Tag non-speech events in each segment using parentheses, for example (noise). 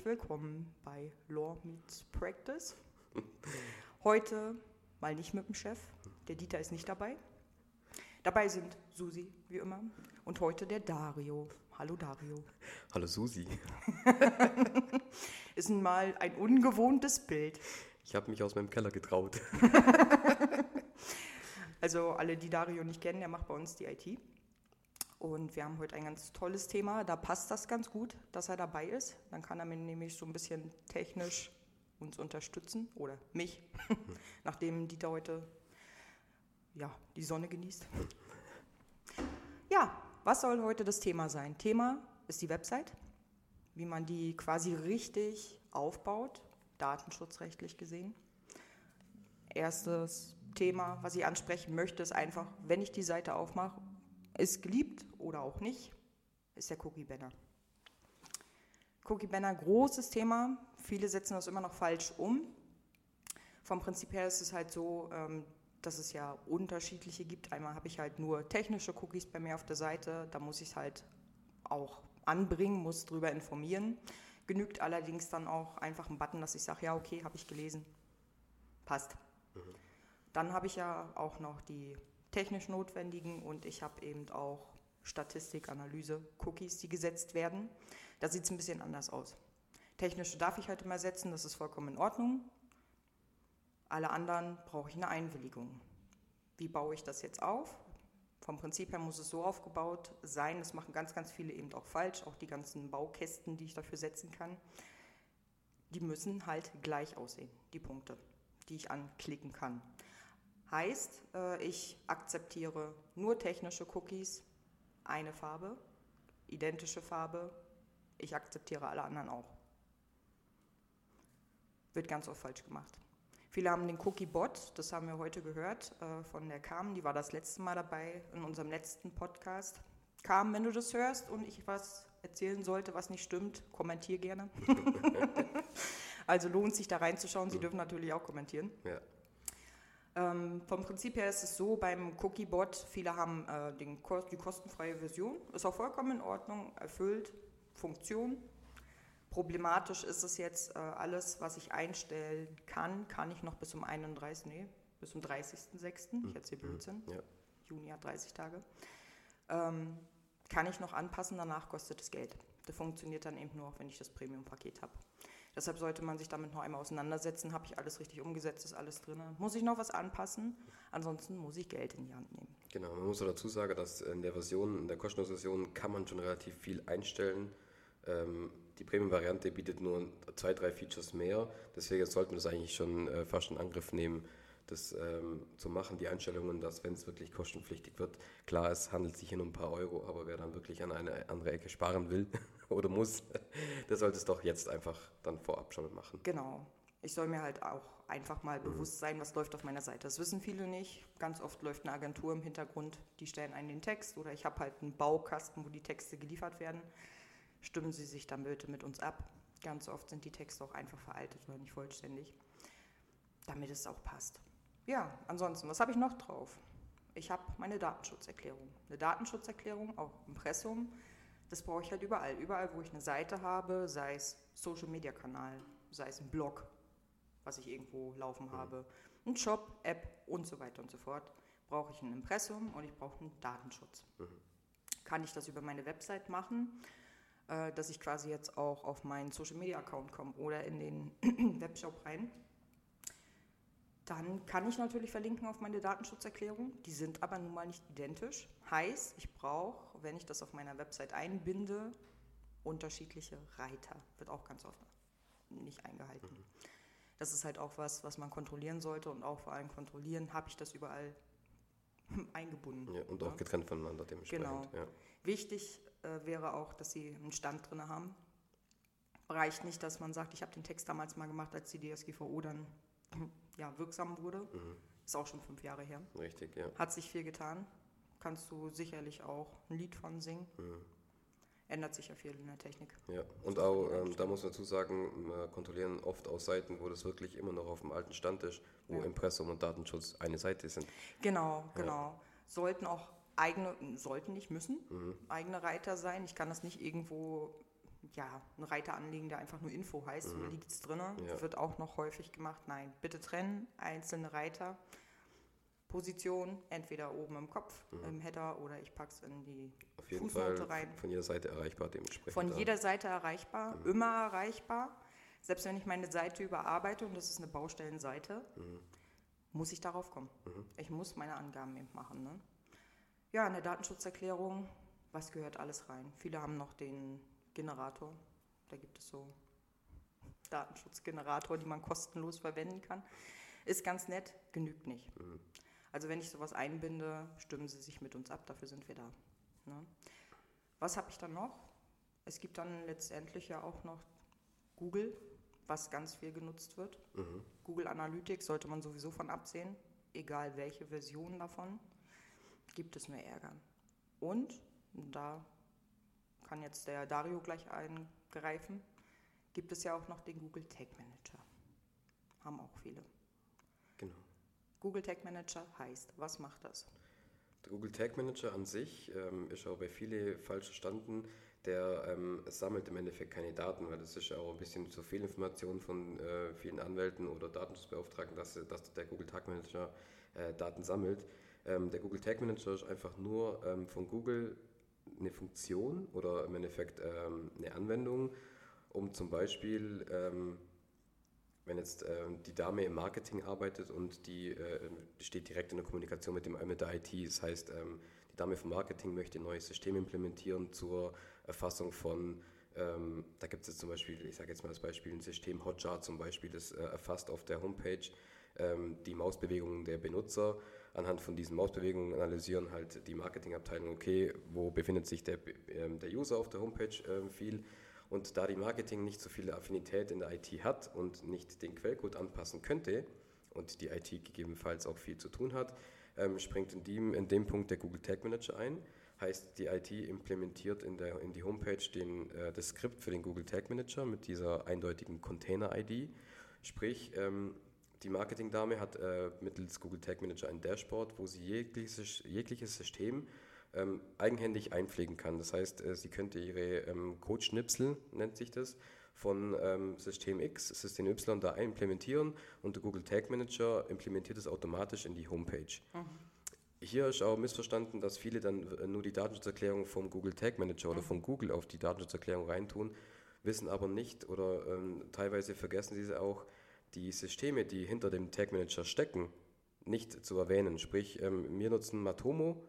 herzlich willkommen bei Law Meets Practice. (laughs) Heute mal nicht mit dem Chef, der Dieter ist nicht dabei. Dabei sind Susi, wie immer, und heute der Dario. Hallo Dario. Hallo Susi. (laughs) ist mal ein ungewohntes Bild. Ich habe mich aus meinem Keller getraut. (laughs) also alle, die Dario nicht kennen, der macht bei uns die IT. Und wir haben heute ein ganz tolles Thema. Da passt das ganz gut, dass er dabei ist. Dann kann er mir nämlich so ein bisschen technisch uns unterstützen oder mich, (laughs) nachdem Dieter heute ja, die Sonne genießt. Ja, was soll heute das Thema sein? Thema ist die Website, wie man die quasi richtig aufbaut, datenschutzrechtlich gesehen. Erstes Thema, was ich ansprechen möchte, ist einfach, wenn ich die Seite aufmache ist geliebt oder auch nicht, ist der Cookie Banner. Cookie Banner, großes Thema. Viele setzen das immer noch falsch um. Vom Prinzip her ist es halt so, ähm, dass es ja unterschiedliche gibt. Einmal habe ich halt nur technische Cookies bei mir auf der Seite, da muss ich es halt auch anbringen, muss darüber informieren. Genügt allerdings dann auch einfach ein Button, dass ich sage, ja, okay, habe ich gelesen, passt. Mhm. Dann habe ich ja auch noch die technisch notwendigen und ich habe eben auch Statistik, Analyse, Cookies, die gesetzt werden. Da sieht es ein bisschen anders aus. Technische darf ich halt immer setzen, das ist vollkommen in Ordnung. Alle anderen brauche ich eine Einwilligung. Wie baue ich das jetzt auf? Vom Prinzip her muss es so aufgebaut sein, das machen ganz, ganz viele eben auch falsch, auch die ganzen Baukästen, die ich dafür setzen kann. Die müssen halt gleich aussehen, die Punkte, die ich anklicken kann. Heißt, äh, ich akzeptiere nur technische Cookies, eine Farbe, identische Farbe, ich akzeptiere alle anderen auch. Wird ganz oft falsch gemacht. Viele haben den Cookie-Bot, das haben wir heute gehört äh, von der Carmen, die war das letzte Mal dabei in unserem letzten Podcast. Carmen, wenn du das hörst und ich was erzählen sollte, was nicht stimmt, kommentier gerne. (laughs) also lohnt sich da reinzuschauen, Sie dürfen natürlich auch kommentieren. Ja. Ähm, vom Prinzip her ist es so beim Cookie-Bot, viele haben äh, den, die kostenfreie Version, ist auch vollkommen in Ordnung, erfüllt, Funktion. Problematisch ist es jetzt, äh, alles, was ich einstellen kann, kann ich noch bis zum 31. Nee, bis zum 30.06. Ich hm. erzähle Blödsinn. Ja. Juni hat 30 Tage. Ähm, kann ich noch anpassen, danach kostet es Geld. Das funktioniert dann eben nur, wenn ich das Premium-Paket habe. Deshalb sollte man sich damit noch einmal auseinandersetzen. Habe ich alles richtig umgesetzt? Ist alles drin? Muss ich noch was anpassen? Ansonsten muss ich Geld in die Hand nehmen. Genau, man muss dazu sagen, dass in der Version, in der kostenlosen Version kann man schon relativ viel einstellen. Ähm, die Premium-Variante bietet nur zwei, drei Features mehr. Deswegen sollten wir das eigentlich schon äh, fast in Angriff nehmen, das ähm, zu machen, die Einstellungen, dass wenn es wirklich kostenpflichtig wird, klar, es handelt sich hier um ein paar Euro, aber wer dann wirklich an eine andere Ecke sparen will (laughs) (laughs) oder muss, der sollte es doch jetzt einfach dann vorab schon machen. Genau. Ich soll mir halt auch einfach mal mhm. bewusst sein, was läuft auf meiner Seite. Das wissen viele nicht. Ganz oft läuft eine Agentur im Hintergrund, die stellen einen den Text oder ich habe halt einen Baukasten, wo die Texte geliefert werden. Stimmen Sie sich dann bitte mit uns ab. Ganz oft sind die Texte auch einfach veraltet oder nicht vollständig, damit es auch passt. Ja, ansonsten, was habe ich noch drauf? Ich habe meine Datenschutzerklärung. Eine Datenschutzerklärung, auch Impressum, das brauche ich halt überall. Überall, wo ich eine Seite habe, sei es Social Media Kanal, sei es ein Blog, was ich irgendwo laufen mhm. habe, ein Shop, App und so weiter und so fort, brauche ich ein Impressum und ich brauche einen Datenschutz. Mhm. Kann ich das über meine Website machen, äh, dass ich quasi jetzt auch auf meinen Social Media Account komme oder in den (clears throat) Webshop rein? Dann kann ich natürlich verlinken auf meine Datenschutzerklärung. Die sind aber nun mal nicht identisch. Heißt, ich brauche, wenn ich das auf meiner Website einbinde, unterschiedliche Reiter. Wird auch ganz oft nicht eingehalten. Mhm. Das ist halt auch was, was man kontrollieren sollte und auch vor allem kontrollieren, habe ich das überall (laughs) eingebunden. Ja, und auch getrennt voneinander dementsprechend. Genau. Ja. Wichtig äh, wäre auch, dass Sie einen Stand drin haben. Reicht nicht, dass man sagt, ich habe den Text damals mal gemacht, als die DSGVO dann (clears throat) ja, wirksam wurde. Mhm. Ist auch schon fünf Jahre her. Richtig, ja. Hat sich viel getan. Kannst du sicherlich auch ein Lied von singen. Mhm. Ändert sich ja viel in der Technik. Ja, und auch, ähm, da muss man dazu sagen, wir kontrollieren oft aus Seiten, wo das wirklich immer noch auf dem alten Stand ist, wo ja. Impressum und Datenschutz eine Seite sind. Genau, genau. Ja. Sollten auch eigene, sollten nicht müssen, mhm. eigene Reiter sein. Ich kann das nicht irgendwo ja, einen Reiter anlegen, der einfach nur Info heißt, mhm. liegt es drin. Ja. Wird auch noch häufig gemacht. Nein, bitte trennen, einzelne Reiter. Position, entweder oben im Kopf, mhm. im Header oder ich packe es in die Auf jeden Fußnote Fall rein. Von jeder Seite erreichbar dementsprechend. Von jeder Seite erreichbar, mhm. immer erreichbar. Selbst wenn ich meine Seite überarbeite und das ist eine Baustellenseite, mhm. muss ich darauf kommen. Mhm. Ich muss meine Angaben eben machen. Ne? Ja, eine Datenschutzerklärung, was gehört alles rein? Viele haben noch den Generator. Da gibt es so Datenschutzgenerator, die man kostenlos verwenden kann. Ist ganz nett, genügt nicht. Also wenn ich sowas einbinde, stimmen Sie sich mit uns ab, dafür sind wir da. Ne? Was habe ich dann noch? Es gibt dann letztendlich ja auch noch Google, was ganz viel genutzt wird. Mhm. Google Analytics sollte man sowieso von absehen, egal welche Version davon, gibt es nur Ärger. Und, da kann jetzt der Dario gleich eingreifen, gibt es ja auch noch den Google Tag Manager. Haben auch viele. Genau. Google Tag Manager heißt, was macht das? Der Google Tag Manager an sich ähm, ist auch bei vielen falsch verstanden. Der ähm, sammelt im Endeffekt keine Daten, weil das ist ja auch ein bisschen zu viel Information von äh, vielen Anwälten oder Datenschutzbeauftragten, dass, dass der Google Tag Manager äh, Daten sammelt. Ähm, der Google Tag Manager ist einfach nur ähm, von Google eine Funktion oder im Endeffekt ähm, eine Anwendung, um zum Beispiel ähm, jetzt äh, die Dame im Marketing arbeitet und die, äh, steht direkt in der Kommunikation mit, dem, mit der IT, das heißt, ähm, die Dame vom Marketing möchte ein neues System implementieren zur Erfassung von, ähm, da gibt es jetzt zum Beispiel, ich sage jetzt mal als Beispiel, ein System Hotjar zum Beispiel, das äh, erfasst auf der Homepage ähm, die Mausbewegungen der Benutzer. Anhand von diesen Mausbewegungen analysieren halt die Marketingabteilung, okay, wo befindet sich der, ähm, der User auf der Homepage ähm, viel und da die Marketing nicht so viel Affinität in der IT hat und nicht den Quellcode anpassen könnte und die IT gegebenenfalls auch viel zu tun hat, ähm, springt in dem, in dem Punkt der Google Tag Manager ein. Heißt, die IT implementiert in, der, in die Homepage den, äh, das Skript für den Google Tag Manager mit dieser eindeutigen Container-ID. Sprich, ähm, die Marketingdame hat äh, mittels Google Tag Manager ein Dashboard, wo sie jegliches, jegliches System ähm, eigenhändig einpflegen kann. Das heißt, äh, sie könnte ihre ähm, Code-Schnipsel, nennt sich das, von ähm, System X, System Y da implementieren und der Google Tag Manager implementiert es automatisch in die Homepage. Mhm. Hier ist auch missverstanden, dass viele dann äh, nur die Datenschutzerklärung vom Google Tag Manager mhm. oder von Google auf die Datenschutzerklärung reintun, wissen aber nicht oder ähm, teilweise vergessen sie auch, die Systeme, die hinter dem Tag Manager stecken, nicht zu erwähnen. Sprich, ähm, wir nutzen Matomo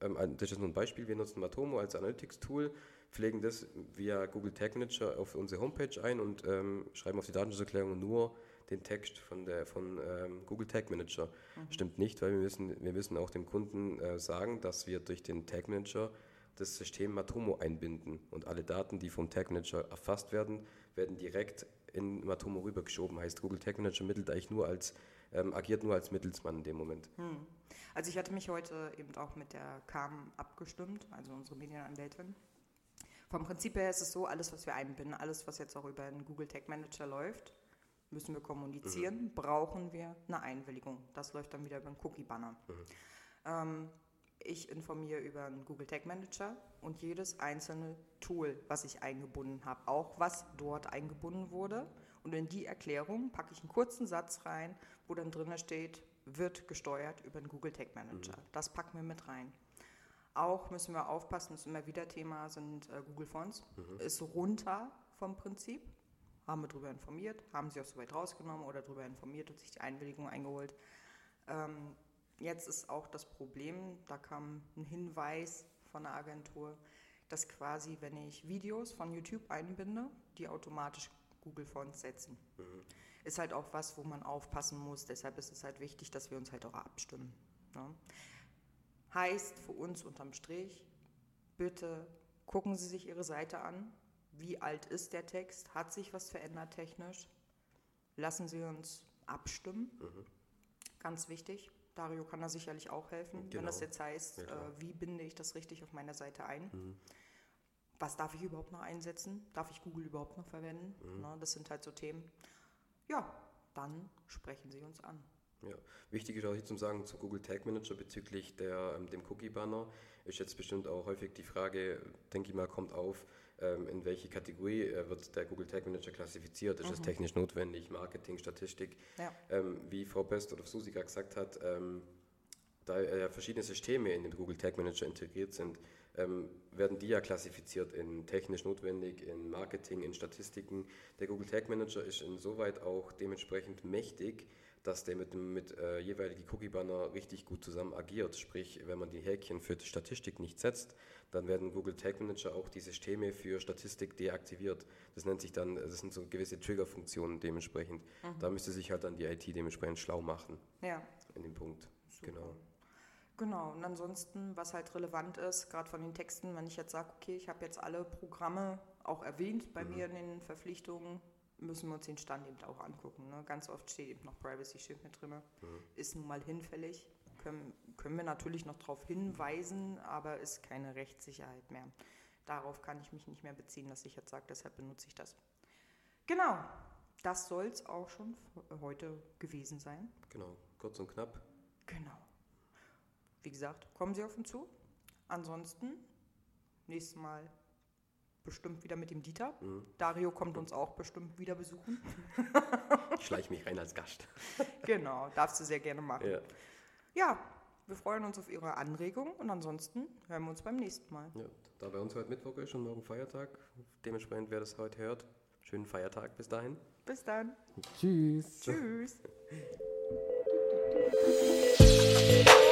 das ist nur ein Beispiel. Wir nutzen Matomo als Analytics-Tool, pflegen das via Google Tag Manager auf unsere Homepage ein und ähm, schreiben auf die Datenschutzerklärung nur den Text von, der, von ähm, Google Tag Manager. Mhm. Stimmt nicht, weil wir müssen, wir müssen auch dem Kunden äh, sagen, dass wir durch den Tag Manager das System Matomo einbinden und alle Daten, die vom Tag Manager erfasst werden, werden direkt in Matomo rübergeschoben. Heißt, Google Tag Manager mittelt eigentlich nur als, ähm, agiert nur als Mittelsmann in dem Moment. Hm. Also ich hatte mich heute eben auch mit der KAM abgestimmt, also unsere Medienanwältin. Vom Prinzip her ist es so, alles, was wir einbinden, alles, was jetzt auch über den Google Tag Manager läuft, müssen wir kommunizieren, mhm. brauchen wir eine Einwilligung. Das läuft dann wieder über den Cookie-Banner. Mhm. Ähm, ich informiere über einen Google Tag Manager und jedes einzelne Tool, was ich eingebunden habe, auch was dort eingebunden wurde. Und in die Erklärung packe ich einen kurzen Satz rein, wo dann drin steht, wird gesteuert über den Google Tag Manager. Mhm. Das packen wir mit rein. Auch müssen wir aufpassen, das ist immer wieder Thema, sind äh, Google Fonts. Mhm. Ist runter vom Prinzip. Haben wir darüber informiert, haben sie auch soweit rausgenommen oder darüber informiert und sich die Einwilligung eingeholt. Ähm, Jetzt ist auch das Problem, da kam ein Hinweis von der Agentur, dass quasi, wenn ich Videos von YouTube einbinde, die automatisch Google Fonts setzen. Mhm. Ist halt auch was, wo man aufpassen muss. Deshalb ist es halt wichtig, dass wir uns halt auch abstimmen. Ne? Heißt für uns unterm Strich, bitte gucken Sie sich Ihre Seite an. Wie alt ist der Text? Hat sich was verändert technisch? Lassen Sie uns abstimmen. Mhm. Ganz wichtig. Dario kann da sicherlich auch helfen, genau. wenn das jetzt heißt, ja, äh, wie binde ich das richtig auf meiner Seite ein. Mhm. Was darf ich überhaupt noch einsetzen? Darf ich Google überhaupt noch verwenden? Mhm. Na, das sind halt so Themen. Ja, dann sprechen Sie uns an. Ja, wichtig ist auch hier zu sagen zu Google Tag Manager bezüglich der, ähm, dem Cookie Banner ist jetzt bestimmt auch häufig die Frage, denke ich mal, kommt auf, ähm, in welche Kategorie äh, wird der Google Tag Manager klassifiziert. Ist es technisch notwendig, Marketing, Statistik? Ja. Ähm, wie Frau Best oder Susi gerade gesagt hat, da äh, verschiedene Systeme in den Google Tag Manager integriert sind, ähm, werden die ja klassifiziert in technisch notwendig, in Marketing, in Statistiken. Der Google Tag Manager ist insoweit auch dementsprechend mächtig, dass der mit dem mit äh, jeweiligen Cookie-Banner richtig gut zusammen agiert. Sprich, wenn man die Häkchen für die Statistik nicht setzt, dann werden Google Tag Manager auch die Systeme für Statistik deaktiviert. Das nennt sich dann, das sind so gewisse Trigger-Funktionen dementsprechend. Da müsste sich halt dann die IT dementsprechend schlau machen Ja, in dem Punkt. Genau. Genau, und ansonsten, was halt relevant ist, gerade von den Texten, wenn ich jetzt sage, okay, ich habe jetzt alle Programme auch erwähnt bei mir in den Verpflichtungen, müssen wir uns den Stand eben auch angucken. Ne? Ganz oft steht eben noch Privacy Shield mit drin, ist nun mal hinfällig. Können, können wir natürlich noch darauf hinweisen, aber ist keine Rechtssicherheit mehr. Darauf kann ich mich nicht mehr beziehen, dass ich jetzt sage, deshalb benutze ich das. Genau, das soll es auch schon heute gewesen sein. Genau, kurz und knapp. Genau. Wie gesagt, kommen Sie auf uns zu. Ansonsten, nächstes Mal bestimmt wieder mit dem Dieter. Dario kommt uns auch bestimmt wieder besuchen. Ich schleiche mich rein als Gast. (laughs) genau, darfst du sehr gerne machen. Ja. Ja, wir freuen uns auf Ihre Anregung und ansonsten hören wir uns beim nächsten Mal. Ja, da bei uns heute Mittwoch ist und morgen Feiertag, dementsprechend, wer das heute hört, schönen Feiertag bis dahin. Bis dann. Tschüss. Tschüss. (laughs)